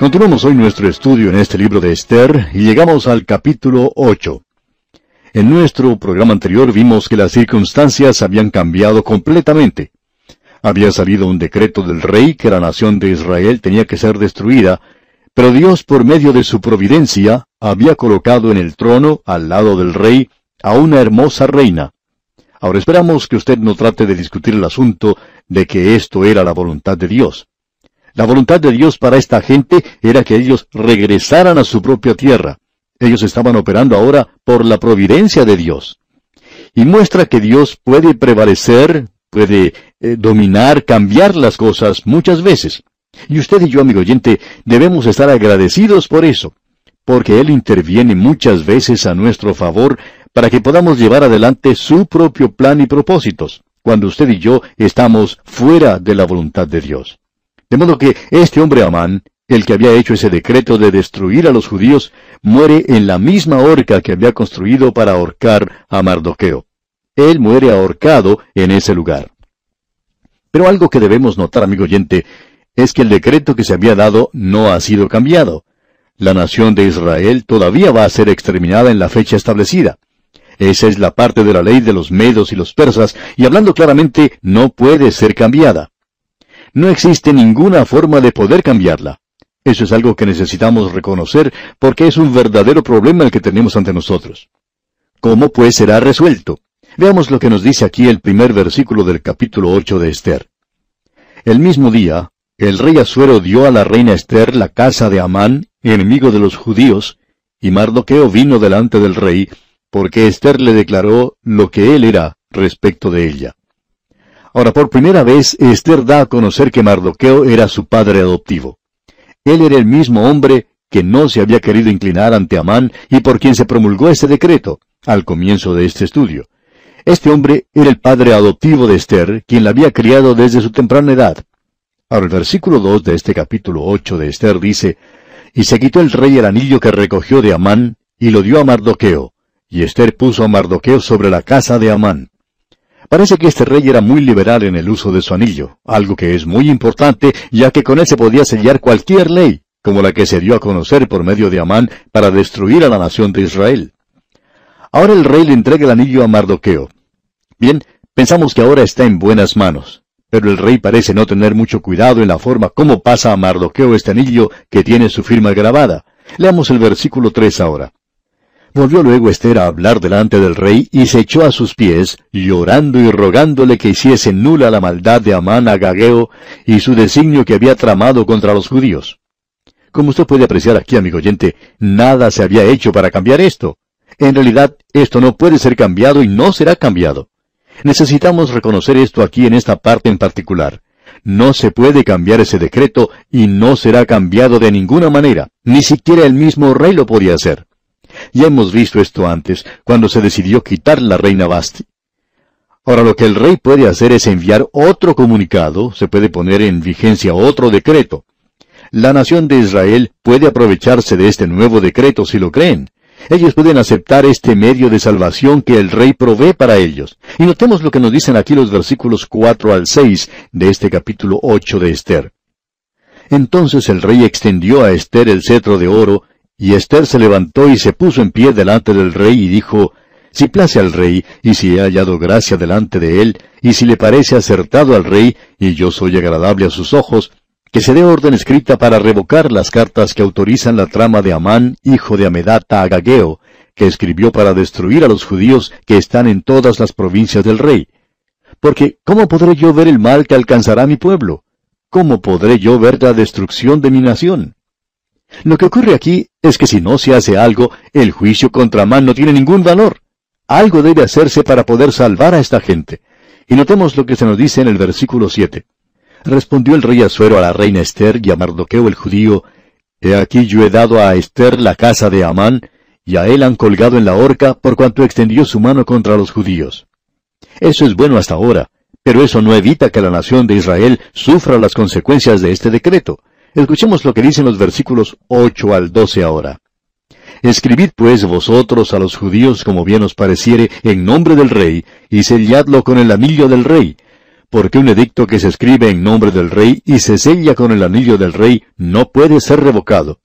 Continuamos hoy nuestro estudio en este libro de Esther y llegamos al capítulo 8. En nuestro programa anterior vimos que las circunstancias habían cambiado completamente. Había salido un decreto del rey que la nación de Israel tenía que ser destruida, pero Dios por medio de su providencia había colocado en el trono, al lado del rey, a una hermosa reina. Ahora esperamos que usted no trate de discutir el asunto de que esto era la voluntad de Dios. La voluntad de Dios para esta gente era que ellos regresaran a su propia tierra. Ellos estaban operando ahora por la providencia de Dios. Y muestra que Dios puede prevalecer, puede eh, dominar, cambiar las cosas muchas veces. Y usted y yo, amigo oyente, debemos estar agradecidos por eso, porque Él interviene muchas veces a nuestro favor para que podamos llevar adelante su propio plan y propósitos, cuando usted y yo estamos fuera de la voluntad de Dios. De modo que este hombre Amán, el que había hecho ese decreto de destruir a los judíos, muere en la misma horca que había construido para ahorcar a Mardoqueo. Él muere ahorcado en ese lugar. Pero algo que debemos notar, amigo oyente, es que el decreto que se había dado no ha sido cambiado. La nación de Israel todavía va a ser exterminada en la fecha establecida. Esa es la parte de la ley de los medos y los persas, y hablando claramente, no puede ser cambiada. No existe ninguna forma de poder cambiarla. Eso es algo que necesitamos reconocer porque es un verdadero problema el que tenemos ante nosotros. ¿Cómo pues será resuelto? Veamos lo que nos dice aquí el primer versículo del capítulo 8 de Esther. El mismo día, el rey Asuero dio a la reina Esther la casa de Amán, enemigo de los judíos, y Mardoqueo vino delante del rey, porque Esther le declaró lo que él era respecto de ella. Ahora, por primera vez, Esther da a conocer que Mardoqueo era su padre adoptivo. Él era el mismo hombre que no se había querido inclinar ante Amán y por quien se promulgó este decreto, al comienzo de este estudio. Este hombre era el padre adoptivo de Esther, quien la había criado desde su temprana edad. Ahora el versículo 2 de este capítulo 8 de Esther dice, Y se quitó el rey el anillo que recogió de Amán, y lo dio a Mardoqueo, y Esther puso a Mardoqueo sobre la casa de Amán. Parece que este rey era muy liberal en el uso de su anillo, algo que es muy importante, ya que con él se podía sellar cualquier ley, como la que se dio a conocer por medio de Amán para destruir a la nación de Israel. Ahora el rey le entrega el anillo a Mardoqueo. Bien, pensamos que ahora está en buenas manos, pero el rey parece no tener mucho cuidado en la forma como pasa a Mardoqueo este anillo que tiene su firma grabada. Leamos el versículo 3 ahora. Volvió luego Esther a hablar delante del rey y se echó a sus pies, llorando y rogándole que hiciese nula la maldad de Amán a y su designio que había tramado contra los judíos. Como usted puede apreciar aquí, amigo oyente, nada se había hecho para cambiar esto. En realidad, esto no puede ser cambiado y no será cambiado. Necesitamos reconocer esto aquí en esta parte en particular. No se puede cambiar ese decreto y no será cambiado de ninguna manera. Ni siquiera el mismo rey lo podía hacer. Ya hemos visto esto antes, cuando se decidió quitar la reina Basti. Ahora lo que el rey puede hacer es enviar otro comunicado, se puede poner en vigencia otro decreto. La nación de Israel puede aprovecharse de este nuevo decreto si lo creen. Ellos pueden aceptar este medio de salvación que el rey provee para ellos. Y notemos lo que nos dicen aquí los versículos 4 al 6 de este capítulo 8 de Esther. Entonces el rey extendió a Esther el cetro de oro, y Esther se levantó y se puso en pie delante del rey y dijo, Si place al rey, y si he hallado gracia delante de él, y si le parece acertado al rey, y yo soy agradable a sus ojos, que se dé orden escrita para revocar las cartas que autorizan la trama de Amán, hijo de Amedata Agageo, que escribió para destruir a los judíos que están en todas las provincias del rey. Porque, ¿cómo podré yo ver el mal que alcanzará mi pueblo? ¿Cómo podré yo ver la destrucción de mi nación? Lo que ocurre aquí es que si no se hace algo, el juicio contra Amán no tiene ningún valor. Algo debe hacerse para poder salvar a esta gente. Y notemos lo que se nos dice en el versículo 7. Respondió el rey Asuero a la reina Esther y a Mardoqueo el judío, He aquí yo he dado a Esther la casa de Amán, y a él han colgado en la horca por cuanto extendió su mano contra los judíos. Eso es bueno hasta ahora, pero eso no evita que la nación de Israel sufra las consecuencias de este decreto. Escuchemos lo que dicen los versículos 8 al 12 ahora. Escribid pues vosotros a los judíos como bien os pareciere en nombre del rey, y selladlo con el anillo del rey, porque un edicto que se escribe en nombre del rey y se sella con el anillo del rey no puede ser revocado.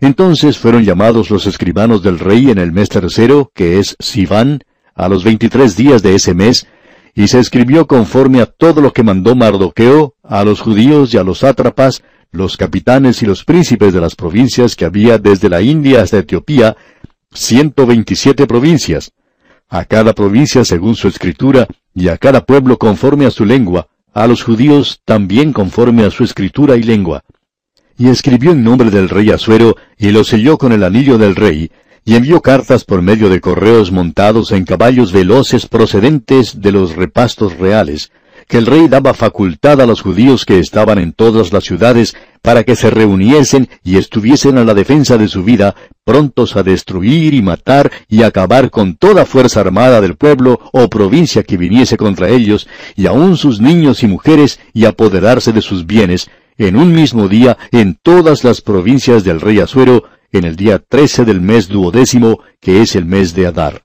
Entonces fueron llamados los escribanos del rey en el mes tercero, que es Sivan, a los veintitrés días de ese mes, y se escribió conforme a todo lo que mandó Mardoqueo a los judíos y a los sátrapas, los capitanes y los príncipes de las provincias que había desde la India hasta Etiopía, ciento veintisiete provincias, a cada provincia según su escritura, y a cada pueblo conforme a su lengua, a los judíos también conforme a su escritura y lengua. Y escribió en nombre del rey Asuero, y lo selló con el anillo del rey, y envió cartas por medio de correos montados en caballos veloces procedentes de los repastos reales, que el rey daba facultad a los judíos que estaban en todas las ciudades para que se reuniesen y estuviesen a la defensa de su vida, prontos a destruir y matar y acabar con toda fuerza armada del pueblo o provincia que viniese contra ellos, y aun sus niños y mujeres, y apoderarse de sus bienes, en un mismo día en todas las provincias del rey Asuero, en el día trece del mes duodécimo, que es el mes de Adar.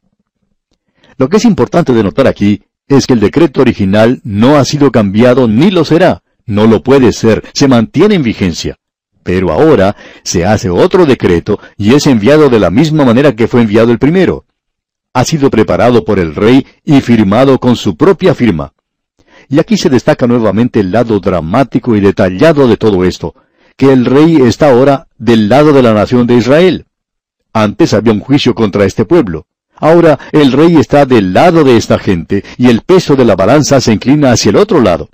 Lo que es importante de notar aquí es que el decreto original no ha sido cambiado ni lo será, no lo puede ser, se mantiene en vigencia. Pero ahora se hace otro decreto y es enviado de la misma manera que fue enviado el primero. Ha sido preparado por el rey y firmado con su propia firma. Y aquí se destaca nuevamente el lado dramático y detallado de todo esto, que el rey está ahora del lado de la nación de Israel. Antes había un juicio contra este pueblo. Ahora el rey está del lado de esta gente y el peso de la balanza se inclina hacia el otro lado.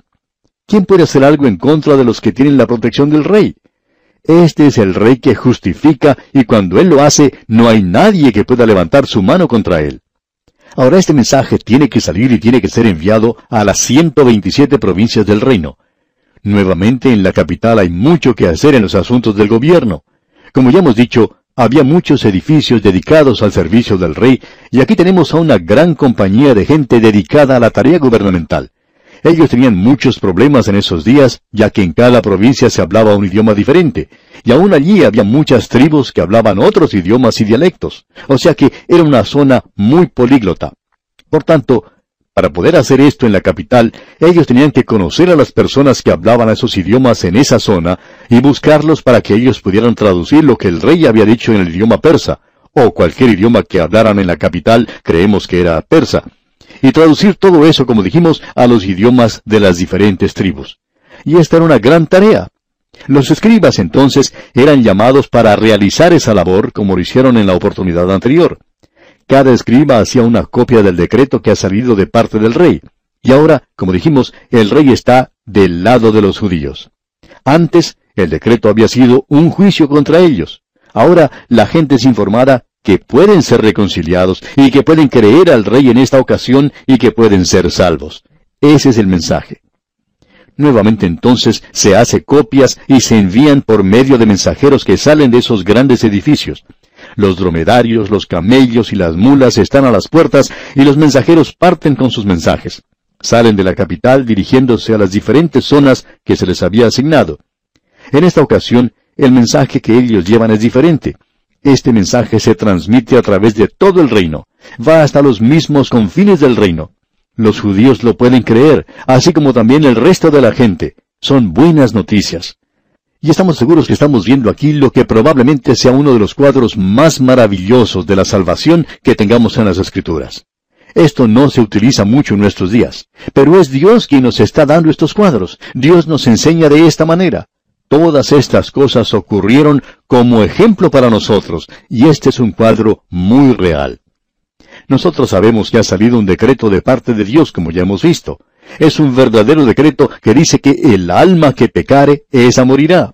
¿Quién puede hacer algo en contra de los que tienen la protección del rey? Este es el rey que justifica y cuando él lo hace no hay nadie que pueda levantar su mano contra él. Ahora este mensaje tiene que salir y tiene que ser enviado a las 127 provincias del reino. Nuevamente en la capital hay mucho que hacer en los asuntos del gobierno. Como ya hemos dicho, había muchos edificios dedicados al servicio del rey, y aquí tenemos a una gran compañía de gente dedicada a la tarea gubernamental. Ellos tenían muchos problemas en esos días, ya que en cada provincia se hablaba un idioma diferente, y aún allí había muchas tribus que hablaban otros idiomas y dialectos, o sea que era una zona muy políglota. Por tanto, para poder hacer esto en la capital, ellos tenían que conocer a las personas que hablaban esos idiomas en esa zona y buscarlos para que ellos pudieran traducir lo que el rey había dicho en el idioma persa, o cualquier idioma que hablaran en la capital, creemos que era persa y traducir todo eso, como dijimos, a los idiomas de las diferentes tribus. Y esta era una gran tarea. Los escribas entonces eran llamados para realizar esa labor como lo hicieron en la oportunidad anterior. Cada escriba hacía una copia del decreto que ha salido de parte del rey. Y ahora, como dijimos, el rey está del lado de los judíos. Antes, el decreto había sido un juicio contra ellos. Ahora la gente es informada que pueden ser reconciliados y que pueden creer al rey en esta ocasión y que pueden ser salvos. Ese es el mensaje. Nuevamente entonces se hace copias y se envían por medio de mensajeros que salen de esos grandes edificios. Los dromedarios, los camellos y las mulas están a las puertas y los mensajeros parten con sus mensajes. Salen de la capital dirigiéndose a las diferentes zonas que se les había asignado. En esta ocasión, el mensaje que ellos llevan es diferente. Este mensaje se transmite a través de todo el reino. Va hasta los mismos confines del reino. Los judíos lo pueden creer, así como también el resto de la gente. Son buenas noticias. Y estamos seguros que estamos viendo aquí lo que probablemente sea uno de los cuadros más maravillosos de la salvación que tengamos en las Escrituras. Esto no se utiliza mucho en nuestros días, pero es Dios quien nos está dando estos cuadros. Dios nos enseña de esta manera. Todas estas cosas ocurrieron como ejemplo para nosotros, y este es un cuadro muy real. Nosotros sabemos que ha salido un decreto de parte de Dios, como ya hemos visto. Es un verdadero decreto que dice que el alma que pecare, esa morirá.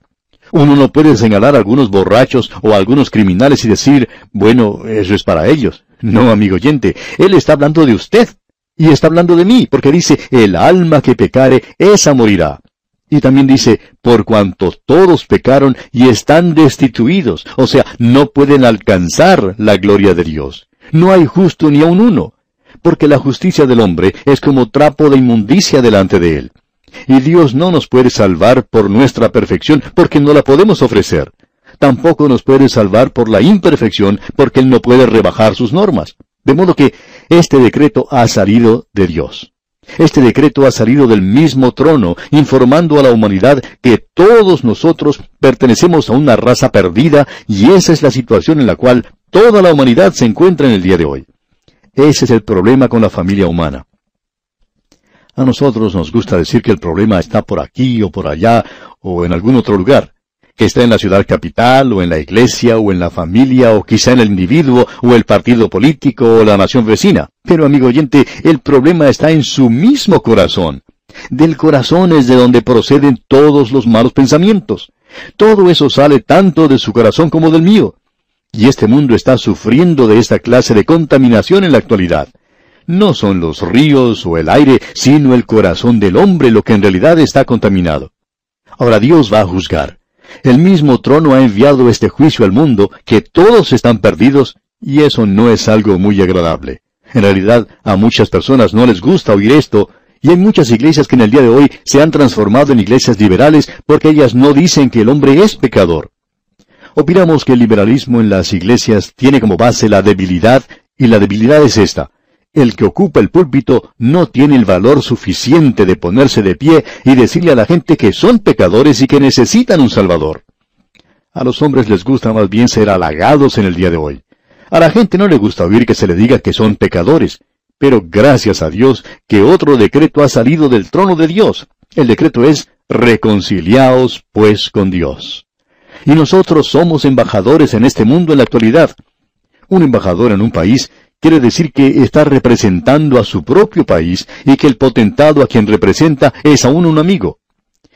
Uno no puede señalar a algunos borrachos o a algunos criminales y decir, bueno, eso es para ellos. No, amigo oyente, Él está hablando de usted. Y está hablando de mí, porque dice, el alma que pecare, esa morirá. Y también dice, por cuanto todos pecaron y están destituidos, o sea, no pueden alcanzar la gloria de Dios. No hay justo ni aun uno, porque la justicia del hombre es como trapo de inmundicia delante de él. Y Dios no nos puede salvar por nuestra perfección, porque no la podemos ofrecer. Tampoco nos puede salvar por la imperfección, porque Él no puede rebajar sus normas. De modo que este decreto ha salido de Dios. Este decreto ha salido del mismo trono, informando a la humanidad que todos nosotros pertenecemos a una raza perdida y esa es la situación en la cual toda la humanidad se encuentra en el día de hoy. Ese es el problema con la familia humana. A nosotros nos gusta decir que el problema está por aquí o por allá o en algún otro lugar, que está en la ciudad capital o en la iglesia o en la familia o quizá en el individuo o el partido político o la nación vecina. Pero amigo oyente, el problema está en su mismo corazón. Del corazón es de donde proceden todos los malos pensamientos. Todo eso sale tanto de su corazón como del mío. Y este mundo está sufriendo de esta clase de contaminación en la actualidad. No son los ríos o el aire, sino el corazón del hombre lo que en realidad está contaminado. Ahora Dios va a juzgar. El mismo trono ha enviado este juicio al mundo, que todos están perdidos, y eso no es algo muy agradable. En realidad, a muchas personas no les gusta oír esto, y hay muchas iglesias que en el día de hoy se han transformado en iglesias liberales porque ellas no dicen que el hombre es pecador. Opinamos que el liberalismo en las iglesias tiene como base la debilidad, y la debilidad es esta el que ocupa el púlpito no tiene el valor suficiente de ponerse de pie y decirle a la gente que son pecadores y que necesitan un Salvador. A los hombres les gusta más bien ser halagados en el día de hoy. A la gente no le gusta oír que se le diga que son pecadores, pero gracias a Dios que otro decreto ha salido del trono de Dios. El decreto es reconciliaos pues con Dios. Y nosotros somos embajadores en este mundo en la actualidad. Un embajador en un país quiere decir que está representando a su propio país y que el potentado a quien representa es aún un amigo.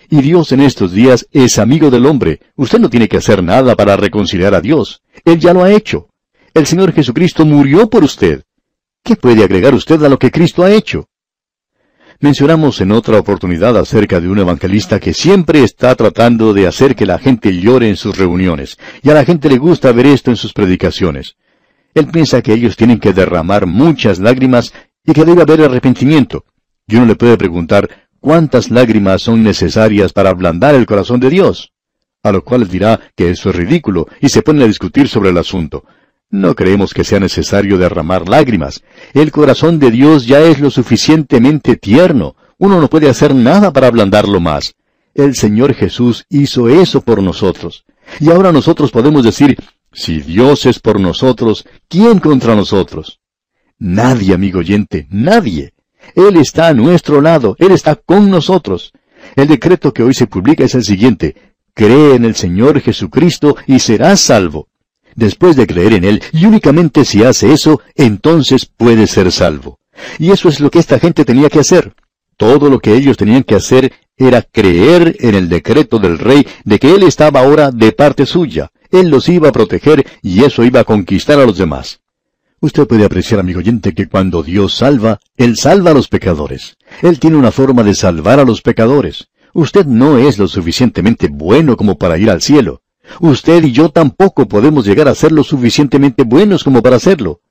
Y Dios en estos días es amigo del hombre. Usted no tiene que hacer nada para reconciliar a Dios. Él ya lo ha hecho. El Señor Jesucristo murió por usted. ¿Qué puede agregar usted a lo que Cristo ha hecho? Mencionamos en otra oportunidad acerca de un evangelista que siempre está tratando de hacer que la gente llore en sus reuniones, y a la gente le gusta ver esto en sus predicaciones. Él piensa que ellos tienen que derramar muchas lágrimas y que debe haber arrepentimiento. Y uno le puede preguntar, ¿cuántas lágrimas son necesarias para ablandar el corazón de Dios? A lo cual dirá que eso es ridículo y se pone a discutir sobre el asunto. No creemos que sea necesario derramar lágrimas. El corazón de Dios ya es lo suficientemente tierno. Uno no puede hacer nada para ablandarlo más. El Señor Jesús hizo eso por nosotros. Y ahora nosotros podemos decir, si Dios es por nosotros, ¿quién contra nosotros? Nadie, amigo oyente, nadie. Él está a nuestro lado, Él está con nosotros. El decreto que hoy se publica es el siguiente. Cree en el Señor Jesucristo y serás salvo. Después de creer en Él, y únicamente si hace eso, entonces puede ser salvo. Y eso es lo que esta gente tenía que hacer. Todo lo que ellos tenían que hacer era creer en el decreto del rey de que Él estaba ahora de parte suya. Él los iba a proteger y eso iba a conquistar a los demás. Usted puede apreciar, amigo oyente, que cuando Dios salva, Él salva a los pecadores. Él tiene una forma de salvar a los pecadores. Usted no es lo suficientemente bueno como para ir al cielo. Usted y yo tampoco podemos llegar a ser lo suficientemente buenos como para hacerlo.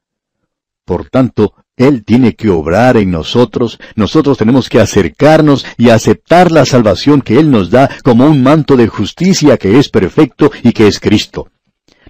Por tanto, Él tiene que obrar en nosotros, nosotros tenemos que acercarnos y aceptar la salvación que Él nos da como un manto de justicia que es perfecto y que es Cristo.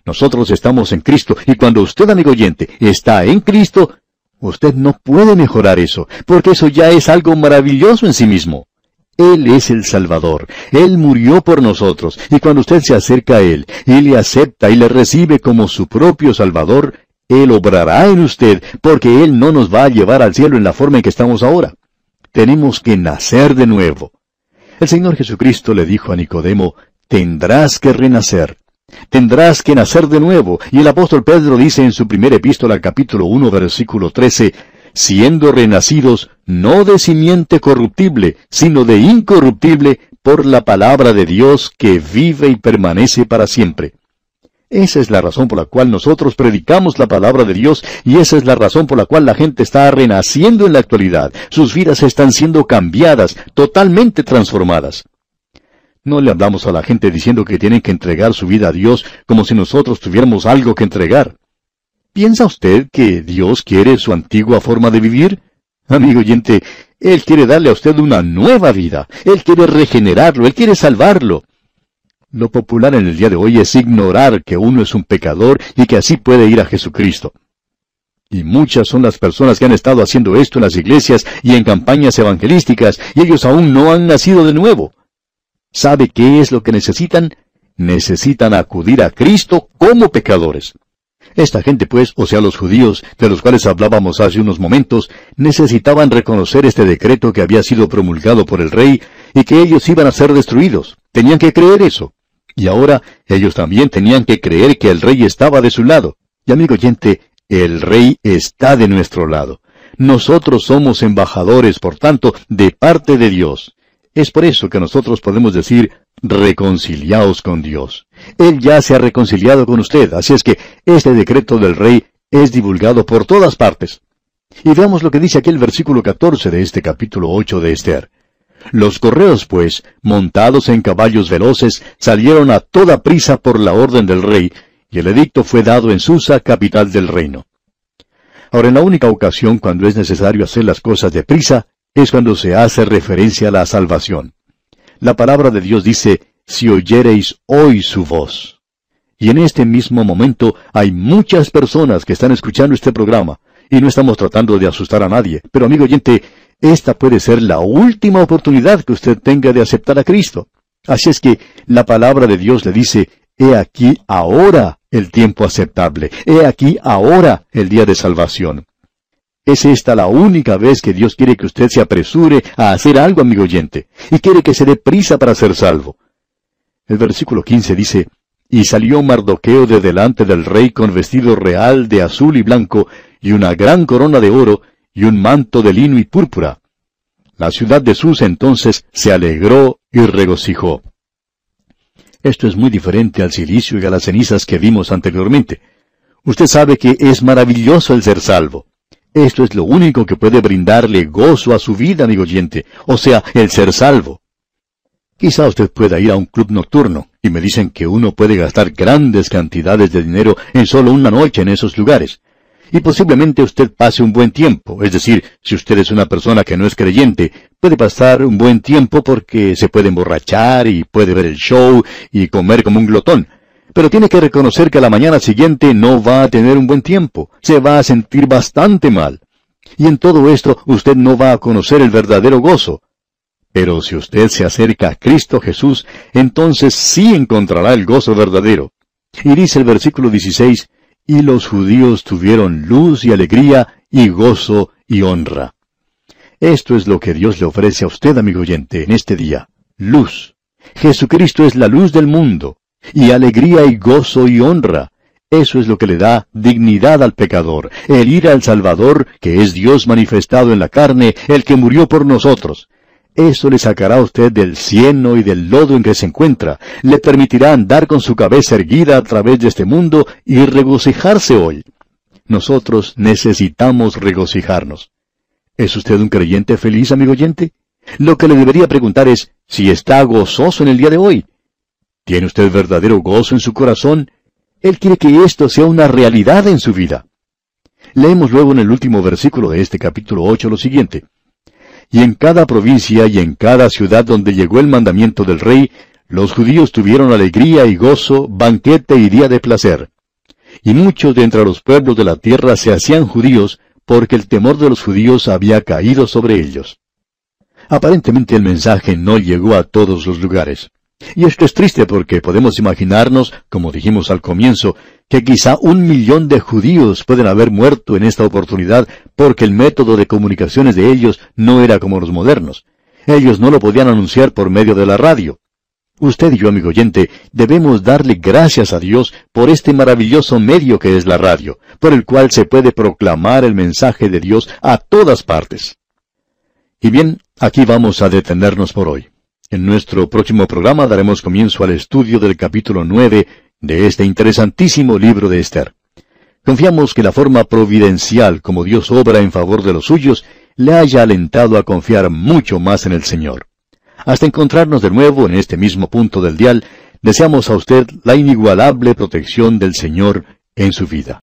Nosotros estamos en Cristo y cuando usted, amigo oyente, está en Cristo, usted no puede mejorar eso, porque eso ya es algo maravilloso en sí mismo. Él es el Salvador. Él murió por nosotros. Y cuando usted se acerca a Él y le acepta y le recibe como su propio Salvador, él obrará en usted, porque Él no nos va a llevar al cielo en la forma en que estamos ahora. Tenemos que nacer de nuevo. El Señor Jesucristo le dijo a Nicodemo, tendrás que renacer. Tendrás que nacer de nuevo. Y el apóstol Pedro dice en su primera epístola capítulo 1 versículo 13, siendo renacidos no de simiente corruptible, sino de incorruptible por la palabra de Dios que vive y permanece para siempre. Esa es la razón por la cual nosotros predicamos la palabra de Dios y esa es la razón por la cual la gente está renaciendo en la actualidad. Sus vidas están siendo cambiadas, totalmente transformadas. No le hablamos a la gente diciendo que tienen que entregar su vida a Dios como si nosotros tuviéramos algo que entregar. ¿Piensa usted que Dios quiere su antigua forma de vivir? Amigo oyente, Él quiere darle a usted una nueva vida. Él quiere regenerarlo, Él quiere salvarlo. Lo popular en el día de hoy es ignorar que uno es un pecador y que así puede ir a Jesucristo. Y muchas son las personas que han estado haciendo esto en las iglesias y en campañas evangelísticas, y ellos aún no han nacido de nuevo. ¿Sabe qué es lo que necesitan? Necesitan acudir a Cristo como pecadores. Esta gente, pues, o sea, los judíos, de los cuales hablábamos hace unos momentos, necesitaban reconocer este decreto que había sido promulgado por el rey y que ellos iban a ser destruidos. Tenían que creer eso. Y ahora ellos también tenían que creer que el rey estaba de su lado. Y amigo oyente, el rey está de nuestro lado. Nosotros somos embajadores, por tanto, de parte de Dios. Es por eso que nosotros podemos decir, reconciliaos con Dios. Él ya se ha reconciliado con usted, así es que este decreto del rey es divulgado por todas partes. Y veamos lo que dice aquí el versículo 14 de este capítulo 8 de Esther. Los correos, pues, montados en caballos veloces, salieron a toda prisa por la orden del rey, y el edicto fue dado en Susa, capital del reino. Ahora, en la única ocasión cuando es necesario hacer las cosas de prisa, es cuando se hace referencia a la salvación. La palabra de Dios dice, si oyereis hoy su voz. Y en este mismo momento hay muchas personas que están escuchando este programa, y no estamos tratando de asustar a nadie, pero amigo oyente, esta puede ser la última oportunidad que usted tenga de aceptar a Cristo. Así es que la palabra de Dios le dice, he aquí ahora el tiempo aceptable, he aquí ahora el día de salvación. ¿Es esta la única vez que Dios quiere que usted se apresure a hacer algo, amigo oyente? Y quiere que se dé prisa para ser salvo. El versículo 15 dice, Y salió Mardoqueo de delante del rey con vestido real de azul y blanco, y una gran corona de oro, y un manto de lino y púrpura. La ciudad de Sus entonces se alegró y regocijó. Esto es muy diferente al silicio y a las cenizas que vimos anteriormente. Usted sabe que es maravilloso el ser salvo. Esto es lo único que puede brindarle gozo a su vida, amigo oyente, o sea, el ser salvo. Quizá usted pueda ir a un club nocturno, y me dicen que uno puede gastar grandes cantidades de dinero en solo una noche en esos lugares. Y posiblemente usted pase un buen tiempo, es decir, si usted es una persona que no es creyente, puede pasar un buen tiempo porque se puede emborrachar y puede ver el show y comer como un glotón pero tiene que reconocer que a la mañana siguiente no va a tener un buen tiempo, se va a sentir bastante mal. Y en todo esto usted no va a conocer el verdadero gozo. Pero si usted se acerca a Cristo Jesús, entonces sí encontrará el gozo verdadero. Y dice el versículo 16, y los judíos tuvieron luz y alegría y gozo y honra. Esto es lo que Dios le ofrece a usted, amigo oyente, en este día. Luz. Jesucristo es la luz del mundo y alegría y gozo y honra. Eso es lo que le da dignidad al pecador, el ir al Salvador, que es Dios manifestado en la carne, el que murió por nosotros. Eso le sacará a usted del cieno y del lodo en que se encuentra, le permitirá andar con su cabeza erguida a través de este mundo y regocijarse hoy. Nosotros necesitamos regocijarnos. ¿Es usted un creyente feliz, amigo oyente? Lo que le debería preguntar es si está gozoso en el día de hoy. ¿Tiene usted verdadero gozo en su corazón? Él quiere que esto sea una realidad en su vida. Leemos luego en el último versículo de este capítulo 8 lo siguiente. Y en cada provincia y en cada ciudad donde llegó el mandamiento del rey, los judíos tuvieron alegría y gozo, banquete y día de placer. Y muchos de entre los pueblos de la tierra se hacían judíos, porque el temor de los judíos había caído sobre ellos. Aparentemente el mensaje no llegó a todos los lugares. Y esto es triste porque podemos imaginarnos, como dijimos al comienzo, que quizá un millón de judíos pueden haber muerto en esta oportunidad porque el método de comunicaciones de ellos no era como los modernos. Ellos no lo podían anunciar por medio de la radio. Usted y yo, amigo oyente, debemos darle gracias a Dios por este maravilloso medio que es la radio, por el cual se puede proclamar el mensaje de Dios a todas partes. Y bien, aquí vamos a detenernos por hoy. En nuestro próximo programa daremos comienzo al estudio del capítulo nueve de este interesantísimo libro de Esther. Confiamos que la forma providencial como Dios obra en favor de los suyos le haya alentado a confiar mucho más en el Señor. Hasta encontrarnos de nuevo en este mismo punto del dial, deseamos a usted la inigualable protección del Señor en su vida.